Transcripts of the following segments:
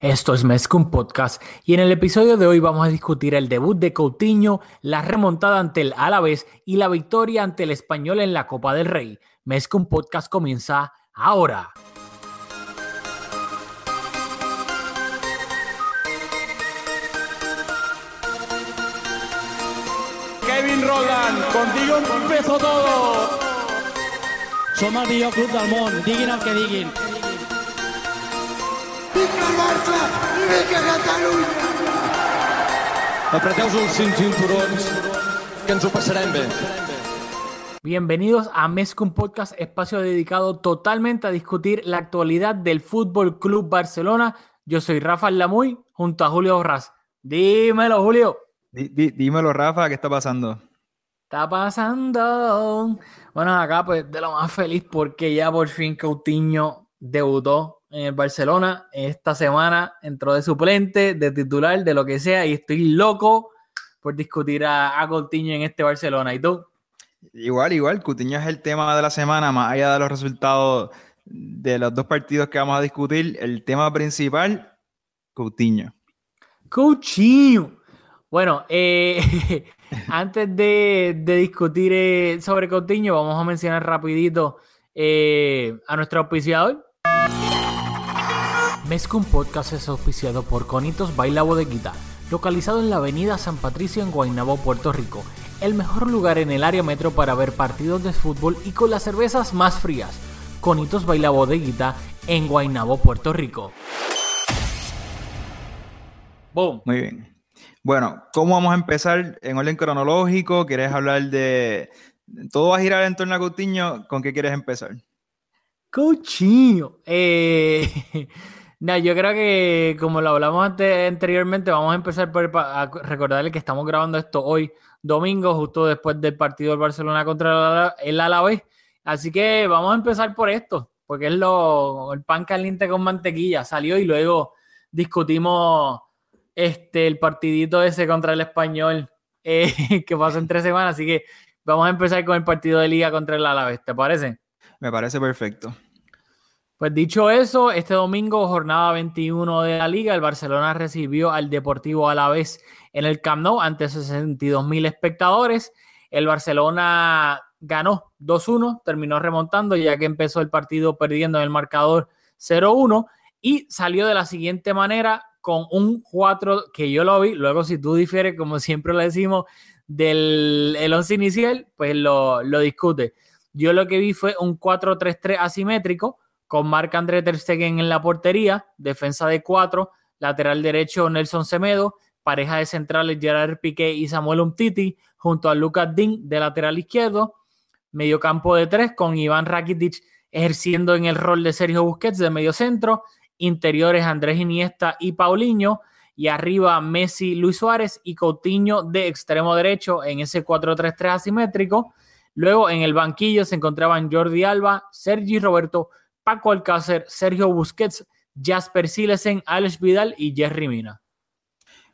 Esto es Mezcum Podcast y en el episodio de hoy vamos a discutir el debut de Coutinho, la remontada ante el Alavés y la victoria ante el Español en la Copa del Rey. Mezcum Podcast comienza ahora. Kevin Roland, contigo empezó todo. Som el millor club del món, diguin el que diguin. Vinga el Barça i vinga Catalunya! Apreteu els cinturons, que ens ho passarem bé. Bienvenidos a Mezcum Podcast, espacio dedicado totalmente a discutir la actualidad del Fútbol Club Barcelona. Yo soy Rafael Lamuy junto a Julio Borras. Dímelo, Julio. Dí- dí- dímelo, Rafa, ¿qué está pasando? está pasando? Bueno, acá pues de lo más feliz porque ya por fin Coutinho debutó en el Barcelona. Esta semana entró de suplente, de titular, de lo que sea, y estoy loco por discutir a, a Coutinho en este Barcelona. ¿Y tú? Igual, igual, Coutinho es el tema de la semana, más allá de los resultados de los dos partidos que vamos a discutir, el tema principal, Coutinho. Coutinho. Bueno, eh, antes de, de discutir eh, sobre Coutinho, vamos a mencionar rapidito eh, a nuestro auspiciador. Mezcum Podcast es auspiciado por Conitos Baila Bodeguita, localizado en la avenida San Patricio en Guaynabo, Puerto Rico. El mejor lugar en el área metro para ver partidos de fútbol y con las cervezas más frías. Conitos Baila Bodeguita en Guaynabo, Puerto Rico. Boom. Muy bien. Bueno, ¿cómo vamos a empezar? En orden cronológico, ¿quieres hablar de... Todo va a girar en torno a Coutinho, ¿con qué quieres empezar? Coutinho. Eh, nah, yo creo que como lo hablamos ante- anteriormente, vamos a empezar por a recordarle que estamos grabando esto hoy, domingo, justo después del partido del Barcelona contra el Alavés. Así que vamos a empezar por esto, porque es lo, el pan caliente con mantequilla. Salió y luego discutimos este, el partidito ese contra el Español eh, que pasó en tres semanas. Así que vamos a empezar con el partido de liga contra el Alavés, ¿te parece? Me parece perfecto. Pues dicho eso, este domingo, jornada 21 de la liga, el Barcelona recibió al Deportivo Alavés en el Camp Nou ante 62 mil espectadores. El Barcelona ganó 2-1, terminó remontando ya que empezó el partido perdiendo en el marcador 0-1 y salió de la siguiente manera con un 4 que yo lo vi. Luego, si tú difieres, como siempre lo decimos, del el 11 inicial, pues lo, lo discute. Yo lo que vi fue un 4-3-3 asimétrico con Marc André Ter Stegen en la portería, defensa de cuatro, lateral derecho Nelson Semedo, pareja de centrales Gerard Piqué y Samuel Umtiti, junto a Lucas Dean de lateral izquierdo, mediocampo de tres con Iván Rakitic ejerciendo en el rol de Sergio Busquets de medio centro, interiores Andrés Iniesta y Paulinho, y arriba Messi, Luis Suárez y Coutinho de extremo derecho en ese 4-3-3 asimétrico. Luego en el banquillo se encontraban Jordi Alba, Sergi Roberto, Paco Alcácer, Sergio Busquets, Jasper Silesen, Alex Vidal y Jerry Mina.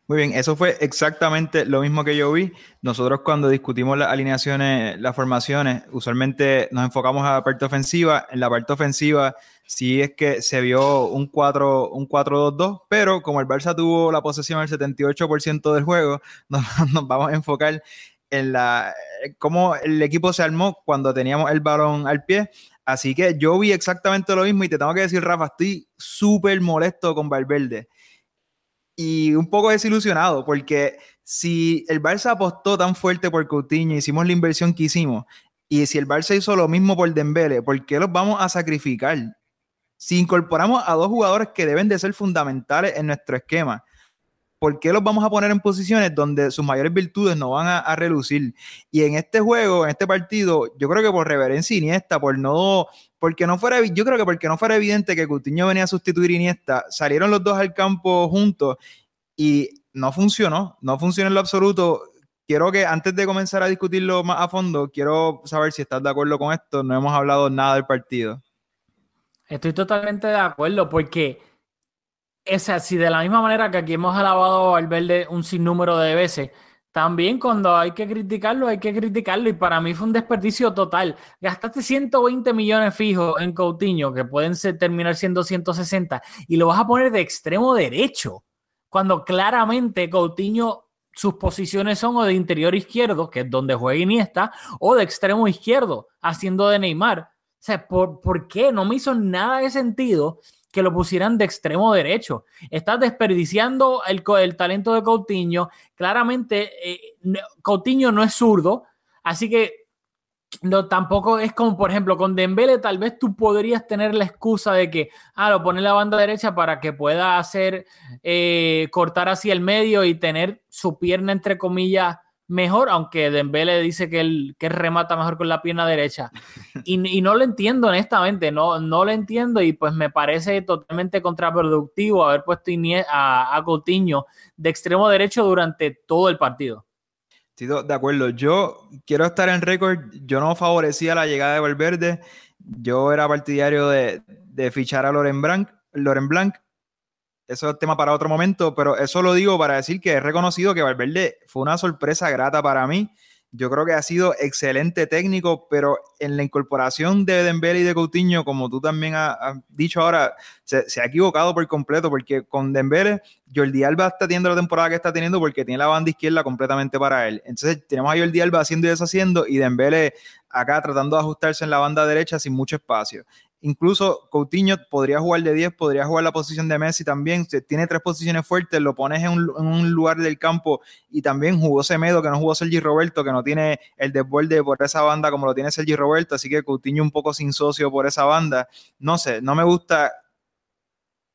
Muy bien, eso fue exactamente lo mismo que yo vi. Nosotros cuando discutimos las alineaciones, las formaciones, usualmente nos enfocamos a la parte ofensiva. En la parte ofensiva sí es que se vio un 4 un 4-2-2, pero como el Barça tuvo la posesión del 78% del juego, nos, nos vamos a enfocar en la cómo el equipo se armó cuando teníamos el balón al pie. Así que yo vi exactamente lo mismo y te tengo que decir, Rafa, estoy súper molesto con Valverde y un poco desilusionado porque si el Barça apostó tan fuerte por Coutinho, hicimos la inversión que hicimos y si el Barça hizo lo mismo por Dembélé, ¿por qué los vamos a sacrificar? Si incorporamos a dos jugadores que deben de ser fundamentales en nuestro esquema, ¿por qué los vamos a poner en posiciones donde sus mayores virtudes no van a, a relucir? Y en este juego, en este partido, yo creo que por reverencia Iniesta, por no, porque no fuera, yo creo que porque no fuera evidente que Coutinho venía a sustituir a Iniesta, salieron los dos al campo juntos y no funcionó, no funcionó en lo absoluto. Quiero que antes de comenzar a discutirlo más a fondo, quiero saber si estás de acuerdo con esto. No hemos hablado nada del partido. Estoy totalmente de acuerdo porque, o sea, si de la misma manera que aquí hemos alabado al Valverde un sinnúmero de veces, también cuando hay que criticarlo, hay que criticarlo. Y para mí fue un desperdicio total. Gastaste 120 millones fijos en Coutinho, que pueden ser, terminar siendo 160, y lo vas a poner de extremo derecho. Cuando claramente Coutinho, sus posiciones son o de interior izquierdo, que es donde juega Iniesta, o de extremo izquierdo, haciendo de Neymar. O sea, ¿por, ¿por qué? No me hizo nada de sentido que lo pusieran de extremo derecho. Estás desperdiciando el, el talento de Coutinho. Claramente, eh, Coutinho no es zurdo, así que no, tampoco es como, por ejemplo, con Dembele tal vez tú podrías tener la excusa de que, ah, lo pone la banda derecha para que pueda hacer, eh, cortar hacia el medio y tener su pierna, entre comillas, mejor, aunque Dembele dice que él, que remata mejor con la pierna derecha. Y, no lo entiendo, honestamente, no, no lo entiendo y pues me parece totalmente contraproductivo haber puesto a, a Coutinho de extremo derecho durante todo el partido. Sí, de acuerdo. Yo quiero estar en récord. Yo no favorecía la llegada de Valverde. Yo era partidario de, de fichar a Loren Blanc, Loren Blanc eso es tema para otro momento, pero eso lo digo para decir que he reconocido que Valverde fue una sorpresa grata para mí. Yo creo que ha sido excelente técnico, pero en la incorporación de Dembele y de Coutinho, como tú también has, dicho ahora, se, ha equivocado por completo, porque con Dembele, Jordi Alba está teniendo la temporada que está teniendo porque tiene la banda izquierda completamente para él. Entonces tenemos a Jordi Alba haciendo y deshaciendo y Dembele acá tratando de ajustarse en la banda derecha sin mucho espacio. Incluso Coutinho podría jugar de 10, podría jugar la posición de Messi también. Tiene tres posiciones fuertes, lo pones en un, lugar del campo y también jugó Semedo, que no jugó Sergi Roberto, que no tiene el desborde por esa banda como lo tiene Sergi Roberto. Así que Coutinho un poco sin socio por esa banda. No sé, no me gusta,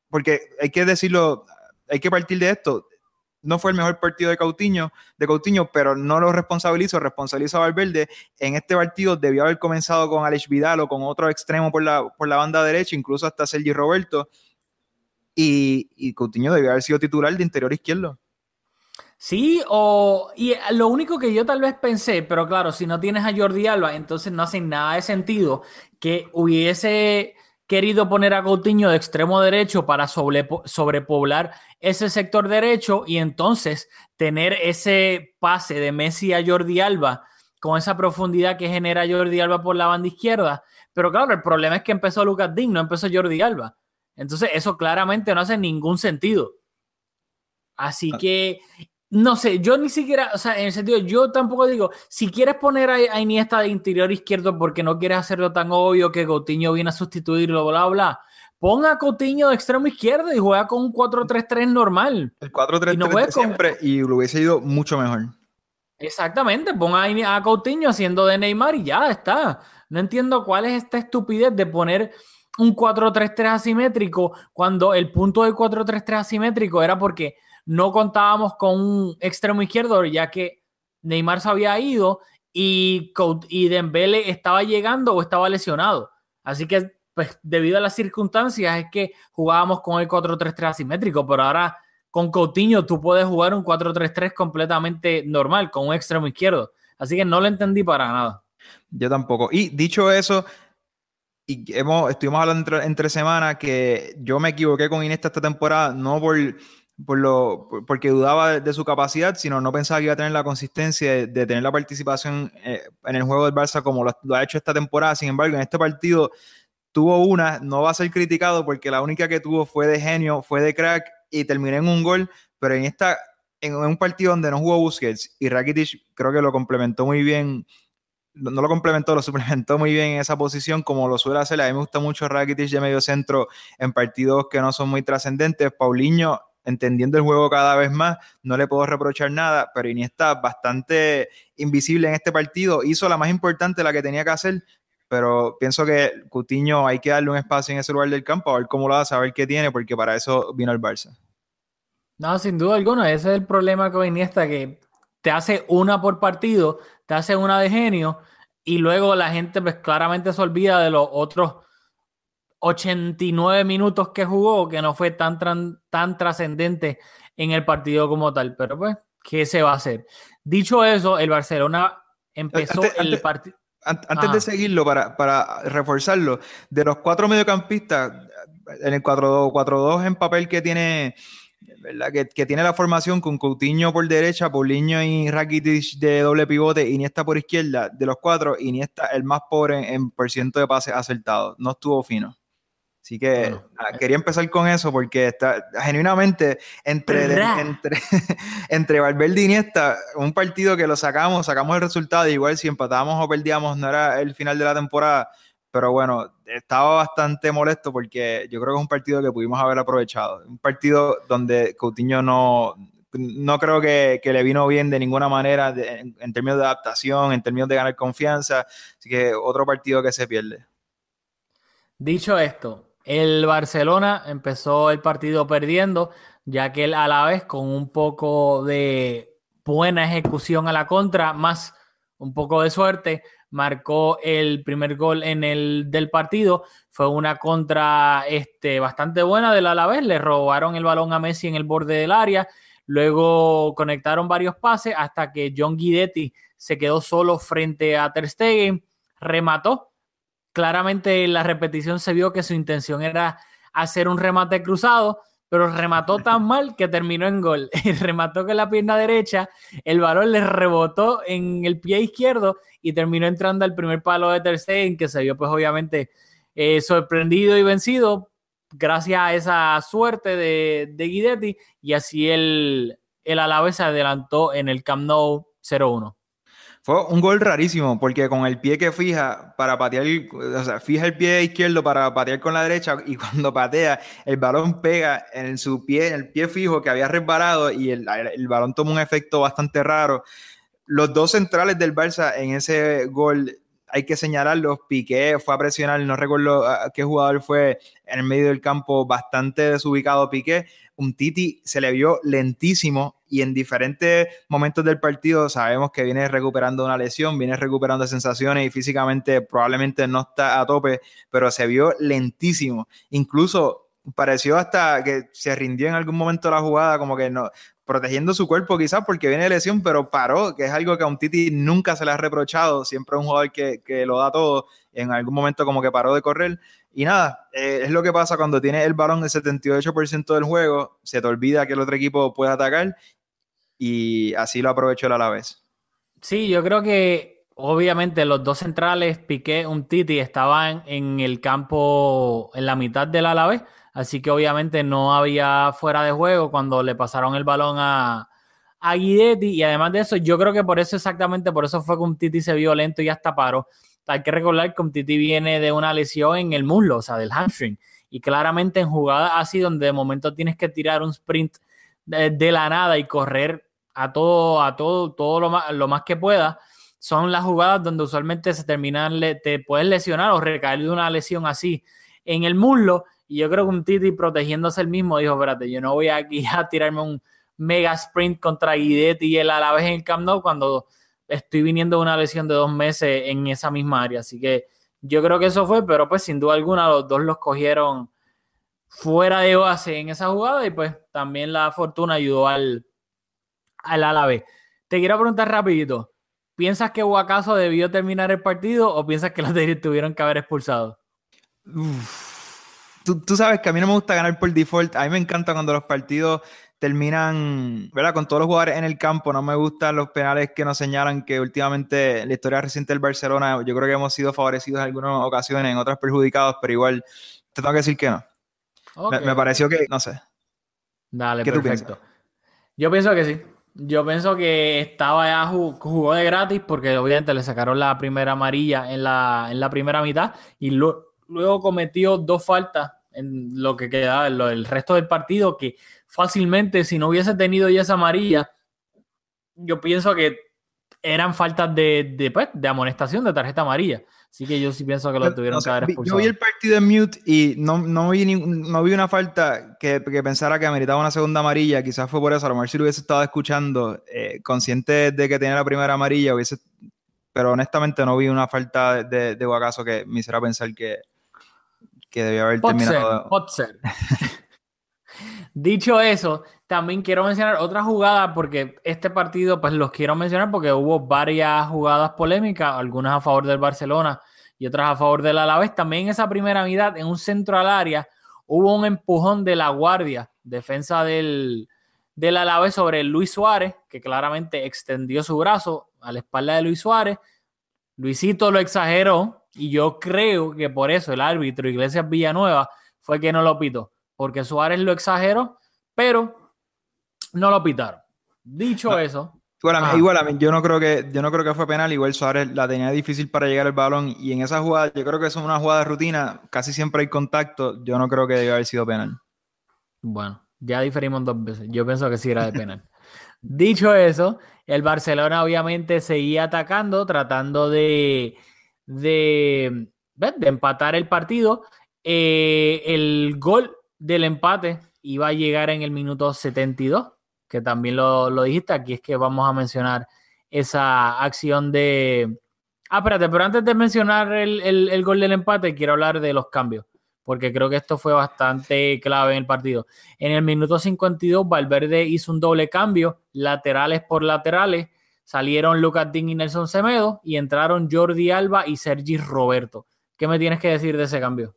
porque hay que decirlo, hay que partir de esto no fue el mejor partido de Coutinho, de Coutinho, pero no lo responsabilizo, responsabilizo a Valverde. En este partido debió haber comenzado con Alex Vidal o con otro extremo por la, por la banda derecha, incluso hasta Sergi Roberto. Y, y Coutinho debió haber sido titular de interior izquierdo. Sí, o y lo único que yo tal vez pensé, pero claro, si no tienes a Jordi Alba, entonces no hace nada de sentido que hubiese querido poner a Coutinho de extremo derecho para sobrepoblar ese sector derecho y entonces tener ese pase de Messi a Jordi Alba con esa profundidad que genera Jordi Alba por la banda izquierda. Pero claro, el problema es que empezó Lucas Digno, no empezó Jordi Alba. Entonces eso claramente no hace ningún sentido. Así ah. que no sé, yo ni siquiera, o sea, en el sentido, yo tampoco digo, si quieres poner a, Iniesta de interior izquierdo porque no quieres hacerlo tan obvio que Coutinho viene a sustituirlo, bla, bla, ponga a Coutinho de extremo izquierdo y juega con un 4-3-3 normal. El 4-3-3 siempre y lo hubiese ido mucho mejor. Exactamente, ponga a Coutinho haciendo de Neymar y ya está. No entiendo cuál es esta estupidez de poner un 4-3-3 asimétrico cuando el punto del 4-3-3 asimétrico era porque no contábamos con un extremo izquierdo, ya que Neymar se había ido y, y Dembele estaba llegando o estaba lesionado. Así que, pues, debido a las circunstancias, es que jugábamos con el 4-3-3 asimétrico, pero ahora con Coutinho tú puedes jugar un 4-3-3 completamente normal, con un extremo izquierdo. Así que no lo entendí para nada. Yo tampoco. Y dicho eso, y hemos, estuvimos hablando entre, entre semanas que yo me equivoqué con Iniesta esta temporada, no por por lo, porque dudaba de, su capacidad, sino no pensaba que iba a tener la consistencia de, tener la participación eh, en el juego del Barça como lo, ha hecho esta temporada. Sin embargo, en este partido tuvo una, no va a ser criticado porque la única que tuvo fue de genio, fue de crack y terminó en un gol, pero en esta en un partido donde no jugó Busquets y Rakitic creo que lo complementó muy bien no lo complementó, lo suplementó muy bien en esa posición, como lo suele hacer. A mí me gusta mucho Rakitic de medio centro en partidos que no son muy trascendentes. Paulinho entendiendo el juego cada vez más, no le puedo reprochar nada, pero Iniesta bastante invisible en este partido, hizo la más importante, la que tenía que hacer, pero pienso que Cutiño hay que darle un espacio en ese lugar del campo, a ver cómo lo hace, a ver qué tiene, porque para eso vino el Barça. No, sin duda alguna, ese es el problema con Iniesta, que te hace una por partido, te hace una de genio, y luego la gente pues claramente se olvida de los otros 89 minutos que jugó, que no fue tan, tan, trascendente en el partido como tal. Pero pues, ¿qué se va a hacer? Dicho eso, el Barcelona empezó el partido. Antes, de seguirlo, para, para, reforzarlo, de los cuatro mediocampistas, en el 4-2 en papel que tiene ¿verdad? Que, que, tiene la formación con Coutinho por derecha, Paulinho y Rakitic de doble pivote, Iniesta por izquierda, de los cuatro, Iniesta el más pobre en, en por ciento de pases acertados, no estuvo fino. Así que bueno, quería empezar con eso porque está genuinamente entre, de, entre, entre Valverde y Iniesta, un partido que lo sacamos, sacamos el resultado, igual si empatamos o perdíamos no era el final de la temporada, pero bueno, estaba bastante molesto porque yo creo que es un partido que pudimos haber aprovechado. Un partido donde Coutinho no, no creo que, que le vino bien de ninguna manera de, en, en, términos de adaptación, en términos de ganar confianza. Así que otro partido que se pierde. Dicho esto, el Barcelona empezó el partido perdiendo, ya que el Alavés con un poco de buena ejecución a la contra, más un poco de suerte, marcó el primer gol en el del partido. Fue una contra este, bastante buena del Alavés. Le robaron el balón a Messi en el borde del área. Luego conectaron varios pases hasta que John Guidetti se quedó solo frente a Ter Stegen. Remató. Claramente en la repetición se vio que su intención era hacer un remate cruzado, pero remató tan mal que terminó en gol. remató con la pierna derecha, el balón le rebotó en el pie izquierdo y terminó entrando al primer palo de Ter Stegen, que se vio pues obviamente eh, sorprendido y vencido gracias a esa suerte de, de Guidetti y así el, el Alavés se adelantó en el Camp Nou 0-1. Fue un gol rarísimo porque con el pie que fija para patear, o sea, fija el pie izquierdo para patear con la derecha y cuando patea el balón pega en su pie, en el pie fijo que había resbalado y el, balón toma un efecto bastante raro. Los dos centrales del Barça en ese gol hay que señalarlos. Piqué fue a presionar, no recuerdo qué jugador fue en el medio del campo, bastante desubicado Piqué. Un Titi se le vio lentísimo y en diferentes momentos del partido sabemos que viene recuperando una lesión, viene recuperando sensaciones y físicamente probablemente no está a tope, pero se vio lentísimo. Incluso pareció hasta que se rindió en algún momento la jugada, como que no, protegiendo su cuerpo quizás porque viene de lesión, pero paró, que es algo que a un Titi nunca se le ha reprochado, siempre es un jugador que, que lo da todo, en algún momento como que paró de correr. Y nada, eh, es lo que pasa cuando tienes el balón el 78% del juego, se te olvida que el otro equipo puede atacar y así lo aprovechó el Alavés. Sí, yo creo que obviamente los dos centrales, Piqué, un Titi, estaban en el campo en la mitad del Alavés Así que obviamente no había fuera de juego cuando le pasaron el balón a, a Guidetti. Y además de eso, yo creo que por eso exactamente, por eso fue que un Titi se vio lento y hasta paró. Hay que recordar que un Titi viene de una lesión en el muslo, o sea, del hamstring. Y claramente en jugadas así, donde de momento tienes que tirar un sprint de, la nada y correr a todo, a todo, todo lo más, lo más que pueda, son las jugadas donde usualmente se terminan, te puedes lesionar o recaer de una lesión así en el muslo y yo creo que un Titi protegiéndose el mismo dijo, espérate, yo no voy aquí a tirarme un mega sprint contra Guidetti y él a en el Camp Nou cuando estoy viniendo de una lesión de dos meses en esa misma área. Así que yo creo que eso fue, pero pues sin duda alguna los dos los cogieron fuera de base en esa jugada y pues también la fortuna ayudó al, al Alavés. Te quiero preguntar rapidito, ¿piensas que Huacaso debió terminar el partido o piensas que los tuvieron que haber expulsado? Uf tú, tú, sabes que a mí no me gusta ganar por default. A mí me encanta cuando los partidos terminan, ¿verdad? Con todos los jugadores en el campo. No me gustan los penales que nos señalan que últimamente la historia reciente del Barcelona, yo creo que hemos sido favorecidos en algunas ocasiones, en otras perjudicados, pero igual te tengo que decir que no. Okay. Me, me, pareció que, no sé. Dale, ¿Qué perfecto. Yo pienso que sí. Yo pienso que estaba ya jugó de gratis porque obviamente le sacaron la primera amarilla en la, en la primera mitad y lo, luego cometió dos faltas en lo que queda, en lo, el resto del partido, que fácilmente, si no hubiese tenido ya esa amarilla, yo pienso que eran faltas de, de, pues, de amonestación de tarjeta amarilla. Así que yo sí pienso que lo tuvieron o sea, que haber expulsado. Yo vi el partido en mute y no, no, vi, ni, no vi una falta que, que, pensara que ameritaba una segunda amarilla. Quizás fue por eso. A lo mejor si lo hubiese estado escuchando, eh, consciente de que tenía la primera amarilla, hubiese. Pero honestamente no vi una falta de, de Guacaso que me hiciera pensar que, que debió haber terminado. Dicho eso, también quiero mencionar otra jugada porque este partido, pues los quiero mencionar porque hubo varias jugadas polémicas, algunas a favor del Barcelona y otras a favor del Alavés. También esa primera mitad, en un centro al área, hubo un empujón de la guardia defensa del, del Alavés sobre Luis Suárez, que claramente extendió su brazo a la espalda de Luis Suárez. Luisito lo exageró y yo creo que por eso el árbitro Iglesias Villanueva fue que no lo pitó, porque Suárez lo exageró, pero no lo pitaron. Dicho eso, Igual, yo no creo que yo no creo que fue penal, igual Suárez la tenía difícil para llegar al balón y en esa jugada, yo creo que es una jugada de rutina, casi siempre hay contacto, yo no creo que deba haber sido penal. Bueno, ya diferimos dos veces. Yo pienso que sí era de penal. Dicho eso, el Barcelona obviamente seguía atacando, tratando de, de, de empatar el partido. Eh, el gol del empate iba a llegar en el minuto 72 que también lo, lo, dijiste, aquí es que vamos a mencionar esa acción de... Ah, espérate, pero antes de mencionar el, el, gol del empate, quiero hablar de los cambios, porque creo que esto fue bastante clave en el partido. En el minuto 52, Valverde hizo un doble cambio, laterales por laterales, salieron Lucas Ding y Nelson Semedo, y entraron Jordi Alba y Sergi Roberto. ¿Qué me tienes que decir de ese cambio?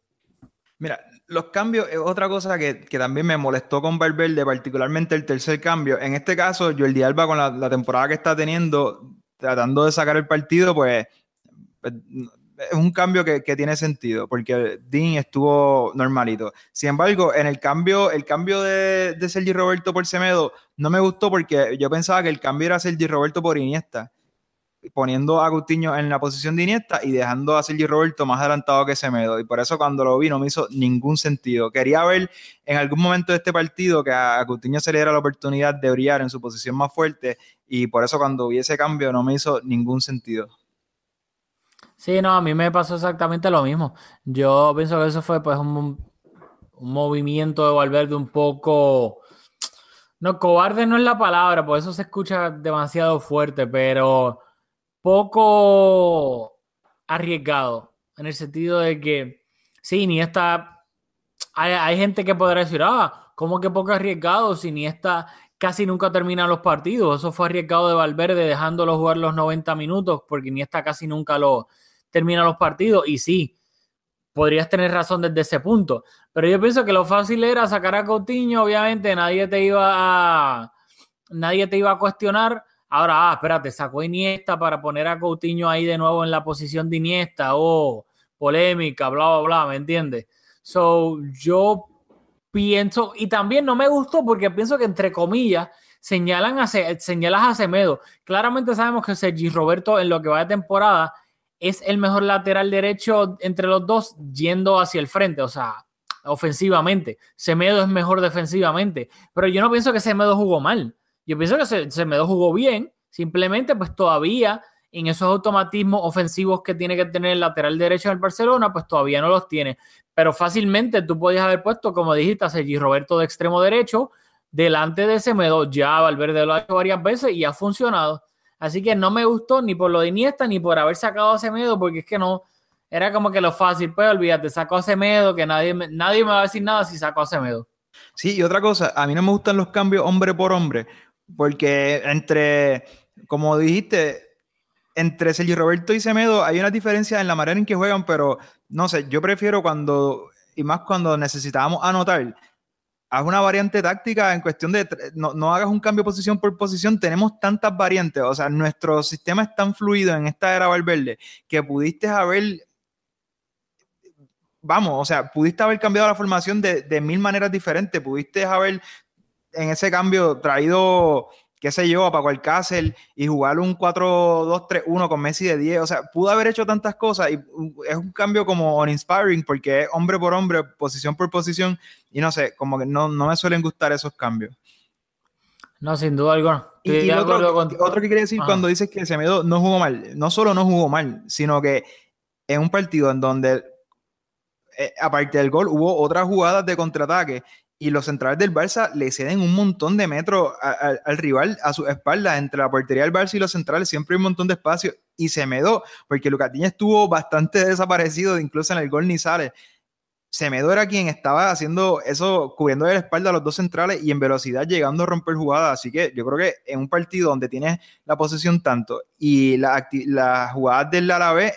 Mira, los cambios es otra cosa que, también me molestó con Valverde, particularmente el tercer cambio. En este caso, Jordi Alba, con la, temporada que está teniendo, tratando de sacar el partido, pues, pues es un cambio que, tiene sentido, porque Dean estuvo normalito. Sin embargo, en el cambio, el cambio de, de Sergi Roberto por Semedo no me gustó porque yo pensaba que el cambio era Sergi Roberto por Iniesta poniendo a Coutinho en la posición de Iniesta y dejando a Sergio Roberto más adelantado que Semedo. Y por eso cuando lo vi no me hizo ningún sentido. Quería ver en algún momento de este partido que a Coutinho se le diera la oportunidad de brillar en su posición más fuerte y por eso cuando vi ese cambio no me hizo ningún sentido. Sí, no, a mí me pasó exactamente lo mismo. Yo pienso que eso fue pues un, movimiento de Valverde un poco... No, cobarde no es la palabra, por eso se escucha demasiado fuerte, pero poco arriesgado, en el sentido de que, sí, ni está, hay, gente que podrá decir, ah, ¿cómo que poco arriesgado? Si ni está casi nunca termina los partidos, eso fue arriesgado de Valverde dejándolo jugar los 90 minutos, porque ni está casi nunca lo termina los partidos, y sí, podrías tener razón desde ese punto, pero yo pienso que lo fácil era sacar a Coutinho, obviamente nadie te iba a, nadie te iba a cuestionar, Ahora, ah, espérate, sacó Iniesta para poner a Coutinho ahí de nuevo en la posición de Iniesta, oh, polémica, bla, bla, bla, ¿me entiendes? So, yo pienso, y también no me gustó porque pienso que entre comillas señalan a, señalas a Semedo. Claramente sabemos que Sergi Roberto en lo que va de temporada es el mejor lateral derecho entre los dos yendo hacia el frente, o sea, ofensivamente. Semedo es mejor defensivamente, pero yo no pienso que Semedo jugó mal. Yo pienso que se, se me jugó bien, simplemente pues todavía en esos automatismos ofensivos que tiene que tener el lateral derecho del Barcelona, pues todavía no los tiene. Pero fácilmente tú podías haber puesto, como dijiste, a Sergi Roberto de extremo derecho, delante de Semedo. Ya Valverde lo ha hecho varias veces y ha funcionado. Así que no me gustó ni por lo de Iniesta ni por haber sacado a Semedo, porque es que no, era como que lo fácil, pues olvídate, sacó a Semedo, que nadie, nadie me va a decir nada si sacó a Semedo. Sí, y otra cosa, a mí no me gustan los cambios hombre por hombre, porque entre, como dijiste, entre Sergio Roberto y Semedo hay una diferencia en la manera en que juegan, pero no sé, yo prefiero cuando, y más cuando necesitábamos anotar, haz una variante táctica en cuestión de, no, no, hagas un cambio posición por posición, tenemos tantas variantes, o sea, nuestro sistema es tan fluido en esta era Valverde que pudiste haber, vamos, o sea, pudiste haber cambiado la formación de, de mil maneras diferentes, pudiste haber en ese cambio traído, qué sé yo, a Paco Alcácer y jugar un 4-2-3-1 con Messi de 10. O sea, pudo haber hecho tantas cosas y es un cambio como uninspiring porque es hombre por hombre, posición por posición y no sé, como que no, me suelen gustar esos cambios. No, sin duda alguna. Y, otro, que quería decir cuando dices que Semedo no jugó mal, no solo no jugó mal, sino que en un partido en donde, eh, aparte del gol, hubo otras jugadas de contraataque y los centrales del Barça le ceden un montón de metros al rival a su espalda. Entre la portería del Barça y los centrales siempre hay un montón de espacio y se medó porque Lucatiña estuvo bastante desaparecido, incluso en el gol ni sale. Semedo era quien estaba haciendo eso, cubriendo de la espalda a los dos centrales y en velocidad llegando a romper jugadas. Así que yo creo que en un partido donde tienes la posesión tanto y las la jugadas del Alavés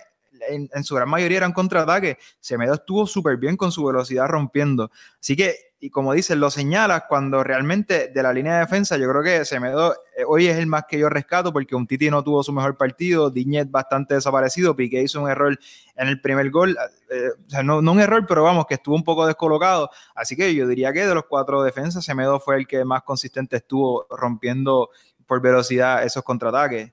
en, en, su gran mayoría eran contraataques, Semedo estuvo súper bien con su velocidad rompiendo. Así que y como dices, lo señalas cuando realmente de la línea de defensa, yo creo que Semedo eh, hoy es el más que yo rescato porque un Titi no tuvo su mejor partido, Diñet bastante desaparecido, Piqué hizo un error en el primer gol, eh, o sea, no, no, un error, pero vamos, que estuvo un poco descolocado. Así que yo diría que de los cuatro defensas, Semedo fue el que más consistente estuvo rompiendo por velocidad esos contraataques.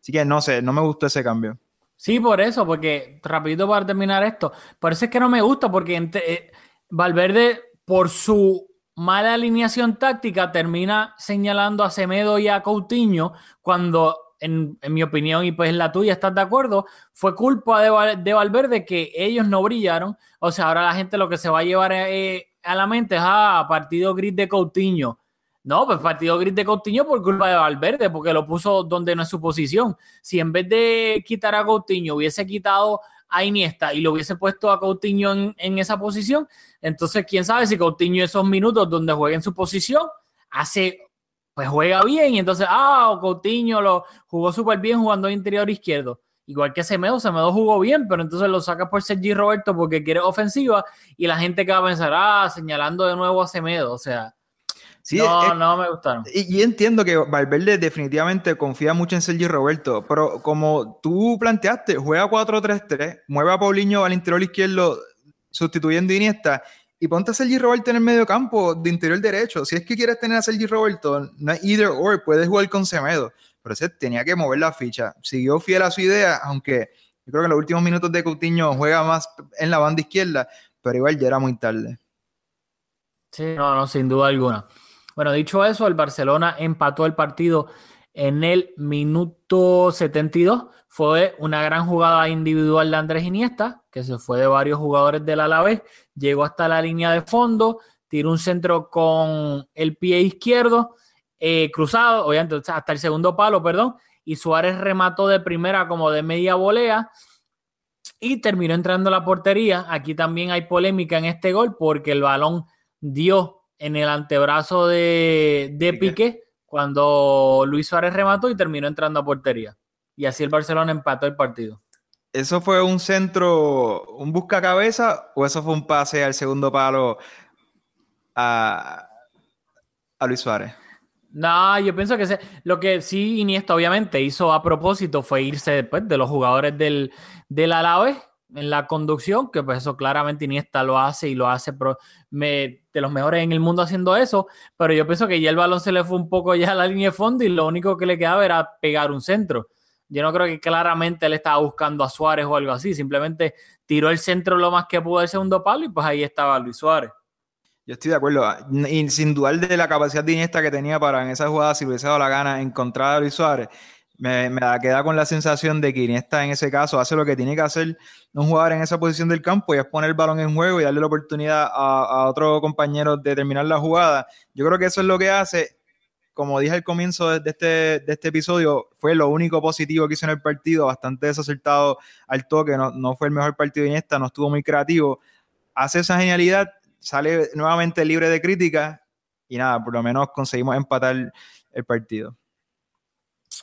Así que no sé, no me gustó ese cambio. Sí, por eso, porque rapidito para terminar esto, por eso es que no me gusta, porque eh, Valverde, por su mala alineación táctica, termina señalando a Semedo y a Coutinho cuando, en, mi opinión, y pues la tuya, ¿estás de acuerdo? Fue culpa de, de, Valverde que ellos no brillaron. O sea, ahora la gente lo que se va a llevar eh, a la mente es a ah, partido gris de Coutinho. No, pues partido gris de Coutinho por culpa de Valverde, porque lo puso donde no es su posición. Si en vez de quitar a Coutinho hubiese quitado a Iniesta y lo hubiese puesto a Coutinho en, esa posición, entonces quién sabe si Coutinho esos minutos donde juega en su posición hace, pues juega bien y entonces, ah, Coutinho lo jugó súper bien jugando interior izquierdo. Igual que Semedo, Semedo jugó bien, pero entonces lo saca por Sergi Roberto porque quiere ofensiva y la gente que va a pensar, ah, señalando de nuevo a Semedo, o sea, no, no me gustaron. Y, entiendo que Valverde definitivamente confía mucho en Sergio Roberto, pero como tú planteaste, juega 4-3-3, mueve a Paulinho al interior izquierdo sustituyendo a Iniesta y ponte a Sergio Roberto en el medio campo de interior derecho. Si es que quieres tener a Sergio Roberto, no es either or, puedes jugar con Semedo, pero ese tenía que mover la ficha. Siguió fiel a su idea, aunque yo creo que en los últimos minutos de Coutinho juega más en la banda izquierda, pero igual ya era muy tarde. Sí, no, no, sin duda alguna. Bueno, dicho eso, el Barcelona empató el partido en el minuto 72. Fue una gran jugada individual de Andrés Iniesta, que se fue de varios jugadores del Alavés, llegó hasta la línea de fondo, tiró un centro con el pie izquierdo, eh, cruzado, obviamente hasta el segundo palo, perdón, y Suárez remató de primera como de media volea y terminó entrando a la portería. Aquí también hay polémica en este gol porque el balón dio en el antebrazo de, de Piqué cuando Luis Suárez remató y terminó entrando a portería. Y así el Barcelona empató el partido. ¿Eso fue un centro, un buscacabeza o eso fue un pase al segundo palo a, a Luis Suárez? No, yo pienso que lo que sí Iniesta obviamente hizo a propósito fue irse después de los jugadores del, del Alavés en la conducción, que pues eso claramente Iniesta lo hace y lo hace de los mejores en el mundo haciendo eso, pero yo pienso que ya el balón se le fue un poco ya a la línea de fondo y lo único que le quedaba era pegar un centro. Yo no creo que claramente él estaba buscando a Suárez o algo así, simplemente tiró el centro lo más que pudo del segundo palo y pues ahí estaba Luis Suárez. Yo estoy de acuerdo, y sin dudar de la capacidad de Iniesta que tenía para en esa jugada, si hubiese dado la gana, encontrar a Luis Suárez, me, me queda con la sensación de que Iniesta en ese caso hace lo que tiene que hacer un jugador en esa posición del campo y es poner el balón en juego y darle la oportunidad a, otro compañero de terminar la jugada. Yo creo que eso es lo que hace. Como dije al comienzo de este, de este episodio, fue lo único positivo que hizo en el partido, bastante desacertado al toque, no, no fue el mejor partido de Iniesta, no estuvo muy creativo. Hace esa genialidad, sale nuevamente libre de crítica y nada, por lo menos conseguimos empatar el partido.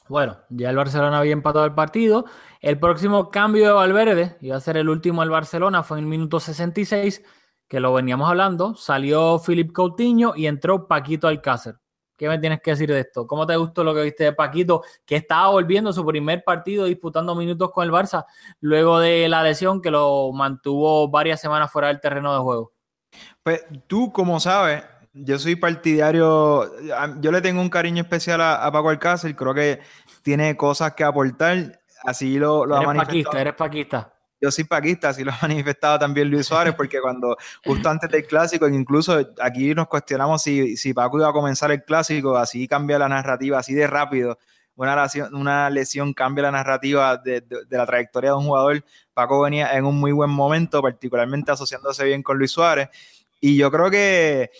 Bueno, ya el Barcelona había empatado el partido. El próximo cambio de Valverde, iba a ser el último del Barcelona, fue en el minuto 66, que lo veníamos hablando. Salió Philip Coutinho y entró Paquito Alcácer. ¿Qué me tienes que decir de esto? ¿Cómo te gustó lo que viste de Paquito, que estaba volviendo su primer partido disputando minutos con el Barça, luego de la lesión que lo mantuvo varias semanas fuera del terreno de juego? Pues tú, como sabes, yo soy partidario, yo le tengo un cariño especial a, Paco Alcácer, creo que tiene cosas que aportar, así lo, lo eres ha manifestado. Paquista, eres paquista. Yo soy paquista, así lo ha manifestado también Luis Suárez, porque cuando, justo antes del clásico, incluso aquí nos cuestionamos si, si Paco iba a comenzar el clásico, así cambia la narrativa, así de rápido, una lesión, una lesión cambia la narrativa de, de, la trayectoria de un jugador. Paco venía en un muy buen momento, particularmente asociándose bien con Luis Suárez, y yo creo que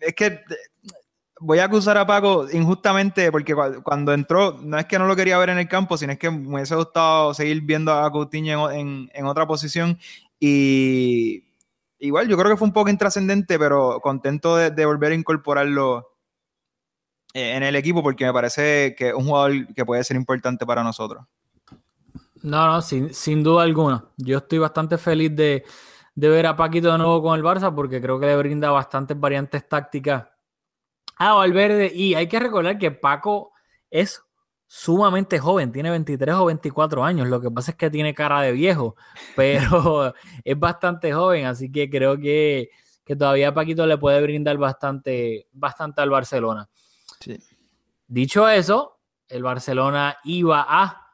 es que voy a acusar a Paco injustamente porque cuando entró, no es que no lo quería ver en el campo, sino es que me hubiese gustado seguir viendo a Coutinho en, otra posición. Y igual, yo creo que fue un poco intrascendente, pero contento de, volver a incorporarlo eh, en el equipo porque me parece que es un jugador que puede ser importante para nosotros. No, no, sin duda alguna. Yo estoy bastante feliz de, de ver a Paquito de nuevo con el Barça porque creo que le brinda bastantes variantes tácticas a Valverde. Y hay que recordar que Paco es sumamente joven, tiene 23 o 24 años. Lo que pasa es que tiene cara de viejo, pero es bastante joven, así que creo que, que todavía Paquito le puede brindar bastante, bastante al Barcelona. Dicho eso, el Barcelona iba a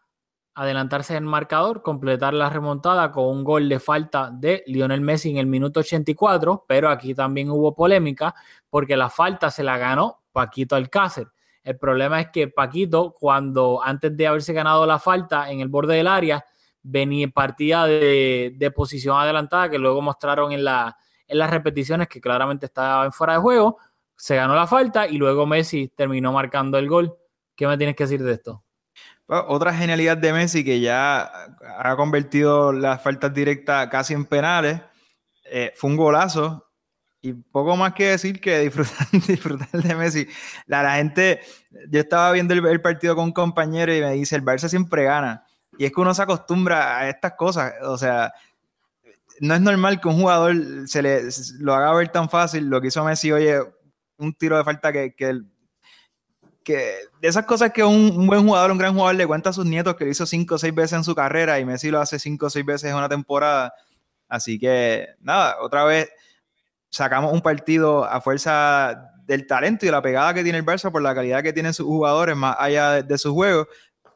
adelantarse en el marcador, completar la remontada con un gol de falta de Lionel Messi en el minuto 84, pero aquí también hubo polémica porque la falta se la ganó Paquito Alcácer. El problema es que Paquito, cuando antes de haberse ganado la falta en el borde del área, venía partida de, de posición adelantada, que luego mostraron en, la, en las repeticiones que claramente estaba en fuera de juego, se ganó la falta y luego Messi terminó marcando el gol. ¿Qué me tienes que decir de esto? Otra genialidad de Messi que ya ha convertido las faltas directas casi en penales, eh, fue un golazo y poco más que decir que disfrutar, disfrutar de Messi. La, gente, yo estaba viendo el, partido con un compañero y me dice, el Barça siempre gana. Y es que uno se acostumbra a estas cosas. O sea, no es normal que un jugador se le lo haga ver tan fácil. Lo que hizo Messi, oye, un tiro de falta que, que, que de esas cosas que un, buen jugador, un gran jugador le cuenta a sus nietos que lo hizo cinco o seis veces en su carrera y Messi lo hace cinco o seis veces en una temporada. Así que, nada, otra vez sacamos un partido a fuerza del talento y de la pegada que tiene el Barça por la calidad que tienen sus jugadores más allá de, sus juegos.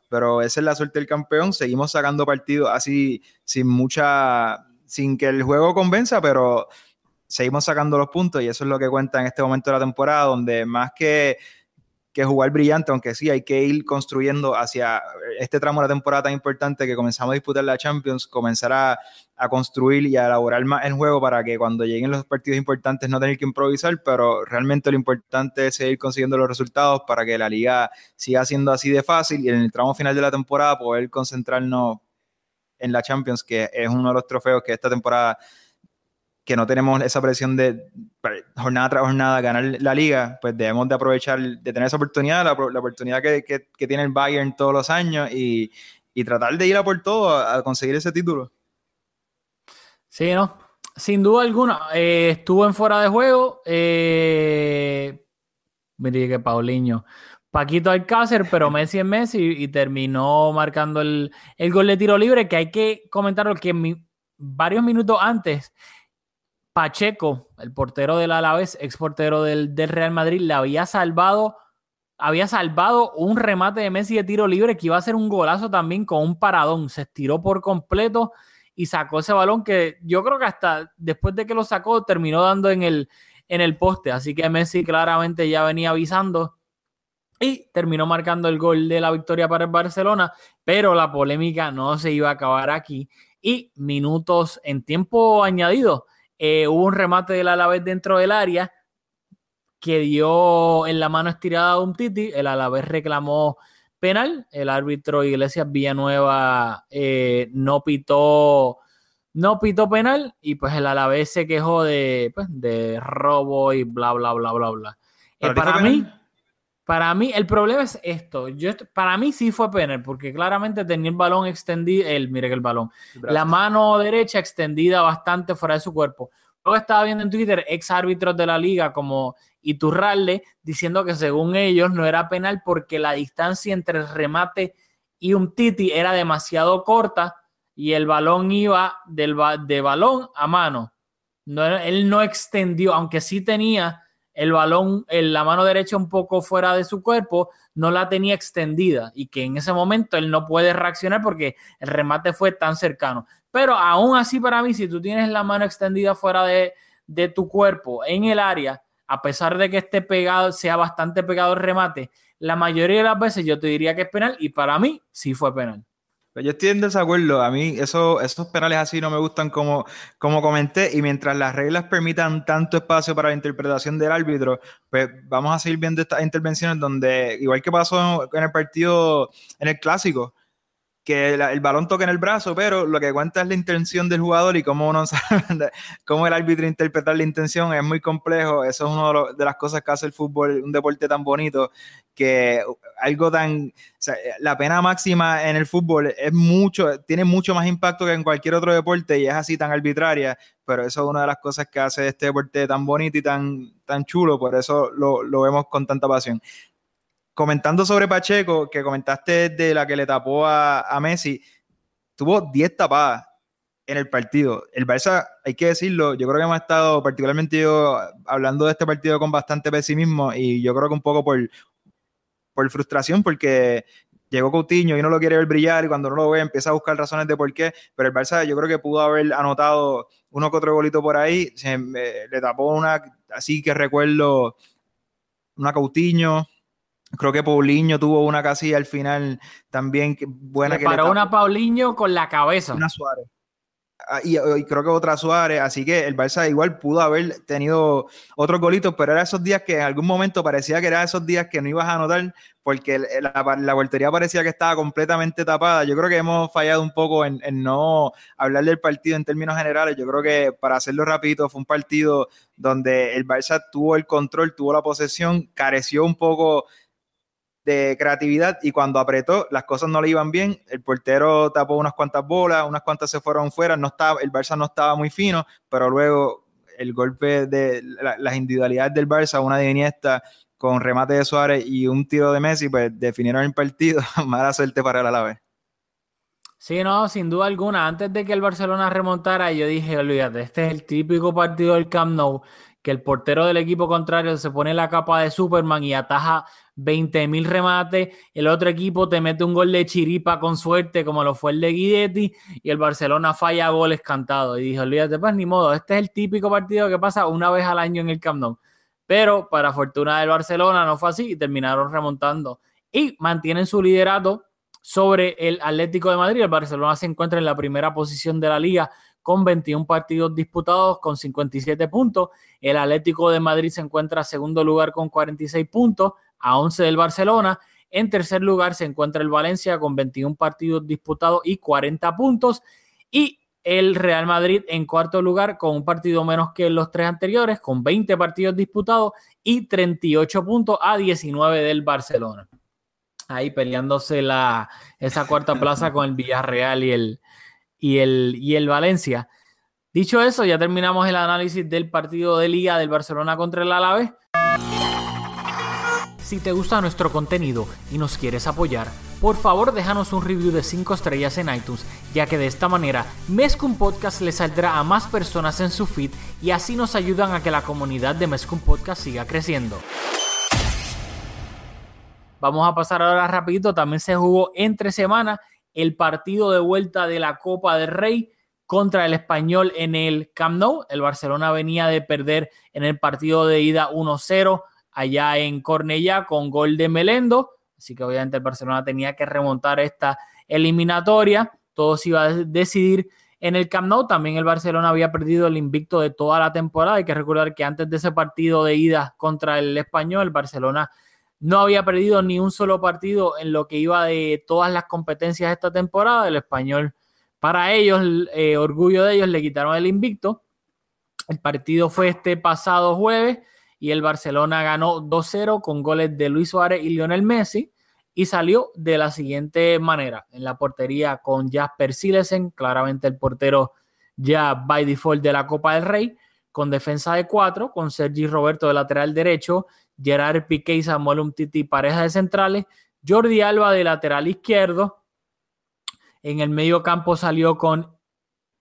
Pero esa es la suerte del campeón. Seguimos sacando partidos así sin mucha, sin que el juego convenza, pero seguimos sacando los puntos y eso es lo que cuenta en este momento de la temporada, donde más que que jugar brillante, aunque sí hay que ir construyendo hacia este tramo de la temporada tan importante que comenzamos a disputar la Champions, comenzar a, construir y a elaborar más el juego para que cuando lleguen los partidos importantes no tener que improvisar, pero realmente lo importante es seguir consiguiendo los resultados para que la liga siga siendo así de fácil y en el tramo final de la temporada poder concentrarnos en la Champions, que es uno de los trofeos que esta temporada que no tenemos esa presión de jornada tras jornada ganar la liga, pues debemos de aprovechar, de tener esa oportunidad, la, oportunidad que, tiene el Bayern todos los años y, tratar de ir a por todo a, conseguir ese título. Sí, ¿no? Sin duda alguna, eh, estuvo en fuera de juego. Eh, mire que Paulinho. Paquito Alcácer, pero Messi en Messi y terminó marcando el, gol de tiro libre, que hay que comentarlo que varios minutos antes Pacheco, el portero del Alavés, ex portero del, Real Madrid, le había salvado, había salvado un remate de Messi de tiro libre que iba a ser un golazo también con un paradón. Se estiró por completo y sacó ese balón que yo creo que hasta después de que lo sacó terminó dando en el, en el poste. Así que Messi claramente ya venía avisando y terminó marcando el gol de la victoria para el Barcelona, pero la polémica no se iba a acabar aquí. Y minutos en tiempo añadido eh, hubo un remate del Alavés dentro del área que dio en la mano estirada a un Titi. El Alavés reclamó penal. El árbitro Iglesias Villanueva eh, no pitó no pitó penal y pues el Alavés se quejó de, pues, de robo y bla bla bla bla bla. Eh, para mí, para mí, el problema es esto. Yo, para mí sí fue penal, porque claramente tenía el balón extendido, el, mire que el balón, la mano derecha extendida bastante fuera de su cuerpo. Luego estaba viendo en Twitter ex árbitros de la liga como Iturralde diciendo que según ellos no era penal porque la distancia entre el remate y un titi era demasiado corta y el balón iba del, de balón a mano. No, él no extendió, aunque sí tenía el balón en la mano derecha un poco fuera de su cuerpo, no la tenía extendida y que en ese momento él no puede reaccionar porque el remate fue tan cercano. Pero aún así para mí, si tú tienes la mano extendida fuera de, de tu cuerpo en el área, a pesar de que esté pegado, sea bastante pegado el remate, la mayoría de las veces yo te diría que es penal y para mí sí fue penal. Pues yo estoy en desacuerdo. A mí eso, esos penales así no me gustan como, como comenté. Y mientras las reglas permitan tanto espacio para la interpretación del árbitro, pues vamos a seguir viendo estas intervenciones donde, igual que pasó en el partido, en el clásico, que el balón toque en el brazo, pero lo que cuenta es la intención del jugador y cómo uno sabe, el árbitro interpreta la intención es muy complejo. Eso es una de, las cosas que hace el fútbol, un deporte tan bonito, que algo tan, la pena máxima en el fútbol es mucho, tiene mucho más impacto que en cualquier otro deporte y es así tan arbitraria, pero eso es una de las cosas que hace este deporte tan bonito y tan, tan chulo, por eso lo, lo vemos con tanta pasión comentando sobre Pacheco, que comentaste de la que le tapó a, Messi, tuvo 10 tapadas en el partido. El Barça, hay que decirlo, yo creo que hemos estado, particularmente yo, hablando de este partido con bastante pesimismo y yo creo que un poco por, por frustración, porque llegó Coutinho y no lo quiere ver brillar y cuando no lo ve empieza a buscar razones de por qué, pero el Barça yo creo que pudo haber anotado uno que otro golito por ahí, se, le tapó una, así que recuerdo, una Coutinho, Creo que Paulinho tuvo una casi al final también buena. Le que paró una Paulinho con la cabeza. Una Suárez. Ah, y, creo que otra Suárez, así que el Barça igual pudo haber tenido otros golitos, pero era esos días que en algún momento parecía que era esos días que no ibas a anotar porque la, la voltería parecía que estaba completamente tapada. Yo creo que hemos fallado un poco en, en, no hablar del partido en términos generales. Yo creo que para hacerlo rapidito fue un partido donde el Barça tuvo el control, tuvo la posesión, careció un poco de creatividad y cuando apretó las cosas no le iban bien, el portero tapó unas cuantas bolas, unas cuantas se fueron fuera, no estaba, el Barça no estaba muy fino, pero luego el golpe de las individualidades del Barça, una de Iniesta con remate de Suárez y un tiro de Messi, pues definieron el partido, mala suerte para el Alavés. Sí, no, sin duda alguna. Antes de que el Barcelona remontara, yo dije, olvídate, este es el típico partido del Camp Nou, que el portero del equipo contrario se pone la capa de Superman y ataja 20 mil remates, el otro equipo te mete un gol de chiripa con suerte, como lo fue el de Guidetti, y el Barcelona falla goles cantados. Y dijo, olvídate, pues ni modo, este es el típico partido que pasa una vez al año en el Camp Nou. Pero para fortuna del Barcelona no fue así y terminaron remontando. Y mantienen su liderato sobre el Atlético de Madrid. El Barcelona se encuentra en la primera posición de la liga con 21 partidos disputados con 57 puntos. El Atlético de Madrid se encuentra en segundo lugar con 46 puntos a 11 del Barcelona. En tercer lugar se encuentra el Valencia con 21 partidos disputados y 40 puntos. Y el Real Madrid en cuarto lugar con un partido menos que los tres anteriores, con 20 partidos disputados y 38 puntos a 19 del Barcelona. Ahí peleándose la, esa cuarta plaza con el Villarreal y el, y el, y el Valencia. Dicho eso, ya terminamos el análisis del partido de liga del Barcelona contra el Alavés. Si te gusta nuestro contenido y nos quieres apoyar, por favor déjanos un review de 5 estrellas en iTunes, ya que de esta manera Mezcum Podcast le saldrá a más personas en su feed y así nos ayudan a que la comunidad de Mezcum Podcast siga creciendo. Vamos a pasar ahora rapidito, también se jugó entre semana el partido de vuelta de la Copa del Rey contra el Español en el Camp Nou. El Barcelona venía de perder en el partido de ida 1-0 allá en Cornellá con gol de Melendo. Así que obviamente el Barcelona tenía que remontar esta eliminatoria. Todo se iba a decidir en el Camp Nou. También el Barcelona había perdido el invicto de toda la temporada. Hay que recordar que antes de ese partido de ida contra el Español, el Barcelona no había perdido ni un solo partido en lo que iba de todas las competencias de esta temporada. El Español, para ellos, eh, orgullo de ellos, le quitaron el invicto. El partido fue este pasado jueves y el Barcelona ganó 2-0 con goles de Luis Suárez y Lionel Messi y salió de la siguiente manera. En la portería con Jasper Silesen, claramente el portero ya by default de la Copa del Rey, con defensa de cuatro, con Sergi Roberto de lateral derecho, Gerard Piqué y Samuel Umtiti pareja de centrales, Jordi Alba de lateral izquierdo. En el medio campo salió con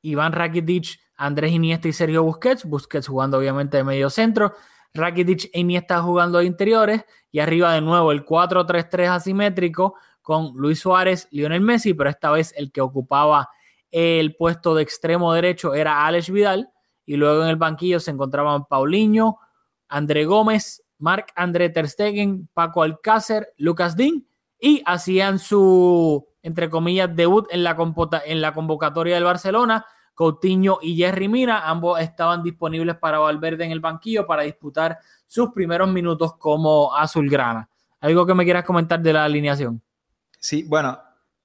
Iván Rakitic, Andrés Iniesta y Sergio Busquets, Busquets jugando obviamente de medio centro, Rakitic e Iniesta jugando de interiores. Y arriba de nuevo el 4-3-3 asimétrico con Luis Suárez, Lionel Messi, pero esta vez el que ocupaba el puesto de extremo derecho era Alex Vidal. Y luego en el banquillo se encontraban Paulinho, André Gómez, Marc André Ter Stegen, Paco Alcácer, Lucas Dean y hacían su entre comillas debut en la, en la convocatoria del Barcelona Coutinho y Jerry Mina, ambos estaban disponibles para Valverde en el banquillo para disputar sus primeros minutos como azulgrana. ¿Algo que me quieras comentar de la alineación? Sí, bueno,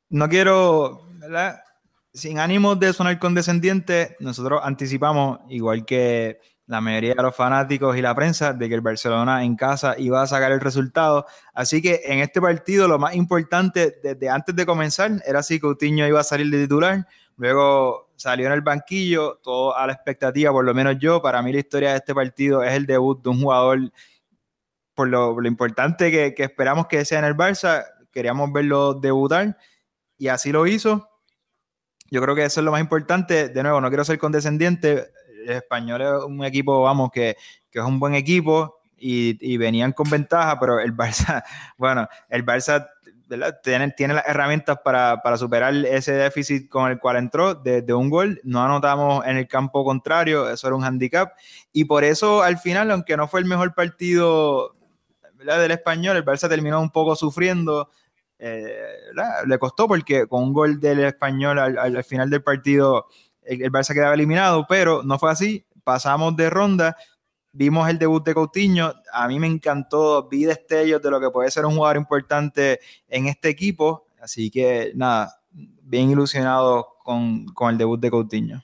no quiero, ¿verdad? Sin ánimos de sonar condescendiente, nosotros anticipamos, igual que la mayoría de los fanáticos y la prensa, de que el Barcelona en casa iba a sacar el resultado. Así que en este partido lo más importante desde antes de comenzar era si Coutinho iba a salir de titular, luego salió en el banquillo, todo a la expectativa, por lo menos yo, para mí la historia de este partido es el debut de un jugador, por lo, importante que, que esperamos que sea en el Barça, queríamos verlo debutar y así lo hizo. Yo creo que eso es lo más importante. De nuevo, no quiero ser condescendiente. El español es un equipo, vamos, que, que es un buen equipo y, y, venían con ventaja, pero el Barça, bueno, el Barça tiene, tiene, las herramientas para, para, superar ese déficit con el cual entró de, un gol. No anotamos en el campo contrario, eso era un handicap. Y por eso, al final, aunque no fue el mejor partido del español, el Barça terminó un poco sufriendo eh, le costó porque con un gol del español al, final del partido el, Barça quedaba eliminado, pero no fue así. Pasamos de ronda, vimos el debut de Coutinho, a mí me encantó, vi destellos de lo que puede ser un jugador importante en este equipo, así que nada, bien ilusionado con, con el debut de Coutinho.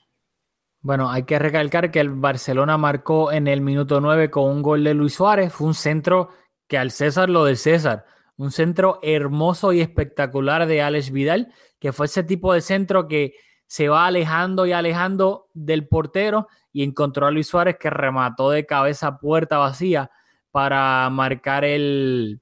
Bueno, hay que recalcar que el Barcelona marcó en el minuto 9 con un gol de Luis Suárez, fue un centro que al César lo del César un centro hermoso y espectacular de Alex Vidal, que fue ese tipo de centro que se va alejando y alejando del portero y encontró a Luis Suárez que remató de cabeza puerta vacía para marcar el,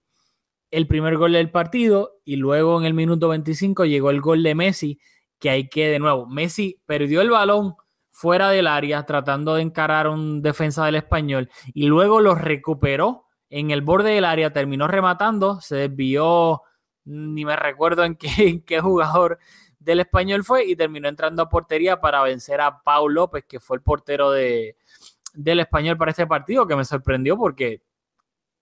el primer gol del partido y luego en el minuto 25 llegó el gol de Messi, que hay que de nuevo, Messi perdió el balón fuera del área tratando de encarar un defensa del español y luego lo recuperó en el borde del área, terminó rematando, se desvió, ni me recuerdo en qué, qué jugador del español fue y terminó entrando a portería para vencer a Pau López, que fue el portero de, del español para este partido, que me sorprendió porque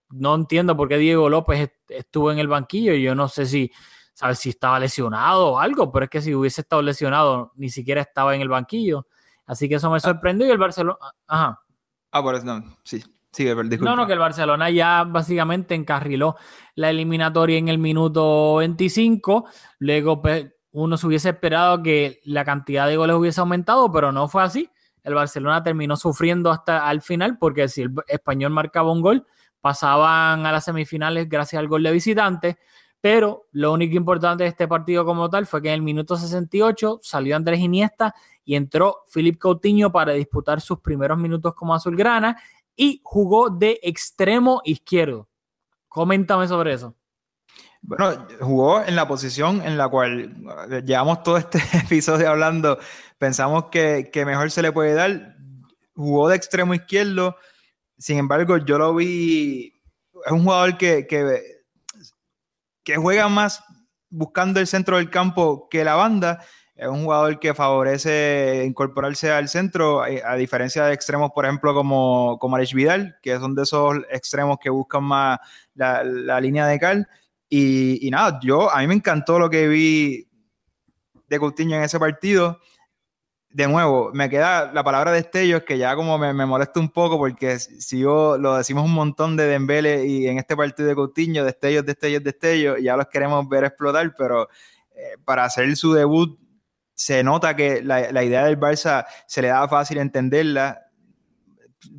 no entiendo por qué Diego López estuvo en el banquillo y yo no sé si, ¿sabes? si estaba lesionado o algo, pero es que si hubiese estado lesionado ni siquiera estaba en el banquillo. Así que eso me sorprendió y el Barcelona... Ajá. Ah, por eso no, sí. Sí, no, no, que el Barcelona ya básicamente encarriló la eliminatoria en el minuto 25. Luego pues, uno se hubiese esperado que la cantidad de goles hubiese aumentado, pero no fue así. El Barcelona terminó sufriendo hasta al final porque si el español marcaba un gol, pasaban a las semifinales gracias al gol de visitante. Pero lo único importante de este partido como tal fue que en el minuto 68 salió Andrés Iniesta y entró Philip Coutinho para disputar sus primeros minutos como azulgrana y jugó de extremo izquierdo. Coméntame sobre eso. Bueno, jugó en la posición en la cual eh, llevamos todo este episodio hablando, pensamos que, mejor se le puede dar. Jugó de extremo izquierdo, sin embargo, yo lo vi, es un jugador que, que, que juega más buscando el centro del campo que la banda es un jugador que favorece incorporarse al centro, eh, a diferencia de extremos, por ejemplo, como, como Alex Vidal, que son de esos extremos que buscan más la, línea de cal. Y, nada, yo, a mí me encantó lo que vi de Coutinho en ese partido. De nuevo, me queda la palabra destellos que ya como me, me molesta un poco porque si yo lo decimos un montón de Dembele y en este partido de Coutinho, destellos, destellos, destellos, ya los queremos ver explotar, pero eh, para hacer su debut se nota que la, idea del Barça se le da fácil entenderla,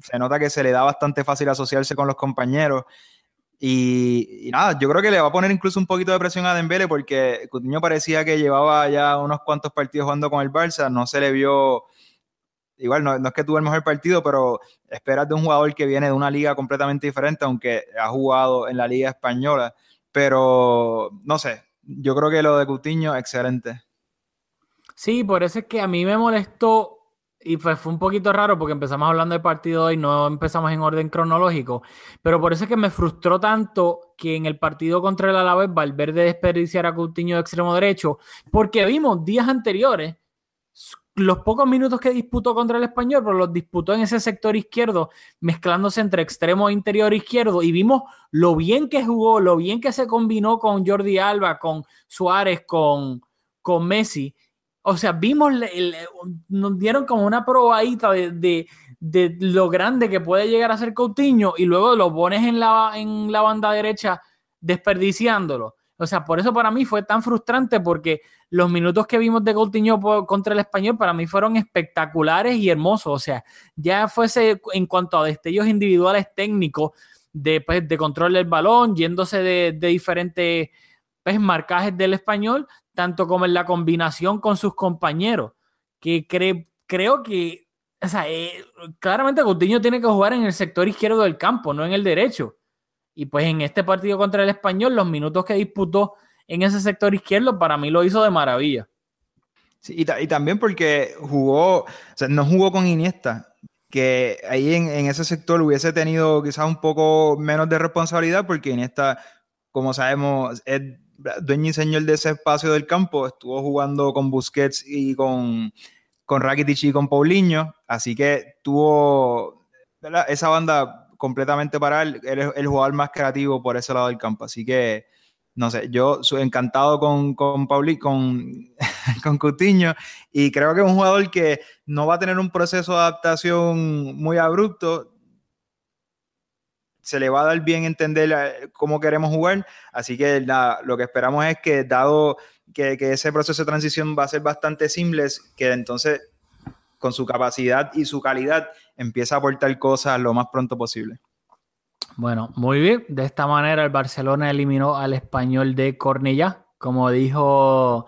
se nota que se le da bastante fácil asociarse con los compañeros. Y, nada, yo creo que le va a poner incluso un poquito de presión a Dembele porque Coutinho parecía que llevaba ya unos cuantos partidos jugando con el Barça, no se le vio, igual no, es que tuvo el mejor partido, pero esperas de un jugador que viene de una liga completamente diferente, aunque ha jugado en la liga española, pero no sé, yo creo que lo de Coutinho, excelente. Sí, por eso es que a mí me molestó y fue, fue un poquito raro porque empezamos hablando del partido y no empezamos en orden cronológico, pero por eso es que me frustró tanto que en el partido contra el Alavés Valverde desperdiciara a Coutinho de extremo derecho, porque vimos días anteriores los pocos minutos que disputó contra el español, pero los disputó en ese sector izquierdo, mezclándose entre extremo e interior izquierdo, y vimos lo bien que jugó, lo bien que se combinó con Jordi Alba, con Suárez, con, con Messi, o sea, vimos, nos dieron como una probadita de, lo grande que puede llegar a ser Coutinho y luego lo pones en la, en la banda derecha desperdiciándolo. O sea, por eso para mí fue tan frustrante porque los minutos que vimos de Coutinho contra el español para mí fueron espectaculares y hermosos. O sea, ya fuese en cuanto a destellos individuales técnicos de, pues, de control del balón, yéndose de, diferentes pues, marcajes del español, tanto como en la combinación con sus compañeros, que creo que, o sea, eh, claramente Coutinho tiene que jugar en el sector izquierdo del campo, no en el derecho. Y pues en este partido contra el español, los minutos que disputó en ese sector izquierdo, para mí lo hizo de maravilla. Sí, y, también porque jugó, o sea, no jugó con Iniesta, que ahí en, ese sector hubiese tenido quizás un poco menos de responsabilidad, porque Iniesta, como sabemos, es dueño y señor de ese espacio del campo, estuvo jugando con Busquets y con, con Rakitic y con Paulinho, así que tuvo esa banda completamente para él. Él el jugador más creativo por ese lado del campo. Así que, no sé, yo soy encantado con, con Pauli, con, con Coutinho, y creo que es un jugador que no va a tener un proceso de adaptación muy abrupto. Se le va a dar bien entender eh, cómo queremos jugar. Así que lo que esperamos es que, dado que, ese proceso de transición va a ser bastante simple, que entonces con su capacidad y su calidad empieza a aportar cosas lo más pronto posible. Bueno, muy bien. De esta manera el Barcelona eliminó al español de Cornellá, como dijo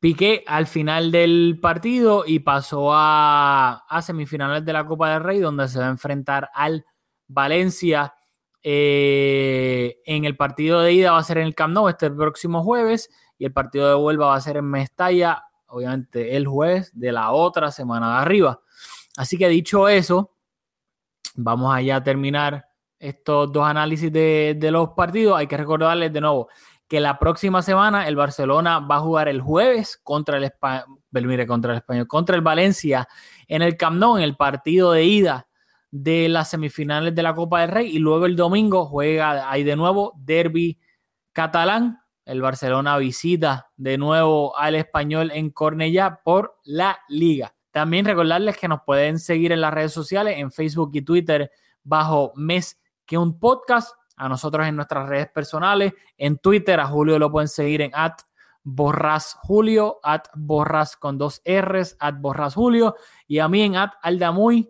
Piqué al final del partido y pasó a, semifinales de la Copa del Rey, donde se va a enfrentar al Valencia. Eh, en el partido de ida va a ser en el Camp Nou este próximo jueves y el partido de vuelta va a ser en Mestalla, obviamente el jueves de la otra semana de arriba. Así que dicho eso, vamos allá a terminar estos dos análisis de, los partidos. Hay que recordarles de nuevo que la próxima semana el Barcelona va a jugar el jueves contra el, mire, contra el Español, contra el Valencia en el Camp Nou, en el partido de ida de las semifinales de la Copa del Rey y luego el domingo juega ahí de nuevo derby catalán. El Barcelona visita de nuevo al español en Cornellá por la liga. También recordarles que nos pueden seguir en las redes sociales, en Facebook y Twitter, bajo Mes que un podcast. A nosotros en nuestras redes personales, en Twitter, a Julio lo pueden seguir en at borras Julio, at borras con dos R's, at borras Julio, y a mí en at aldamuy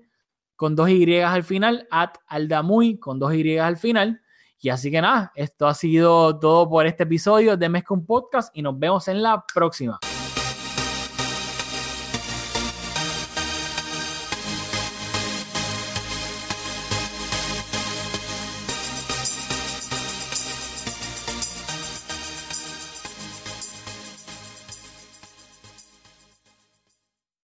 con dos Y al final, at aldamuy con dos Y al final. Y así que nada, esto ha sido todo por este episodio de Mezcla un Podcast y nos vemos en la próxima.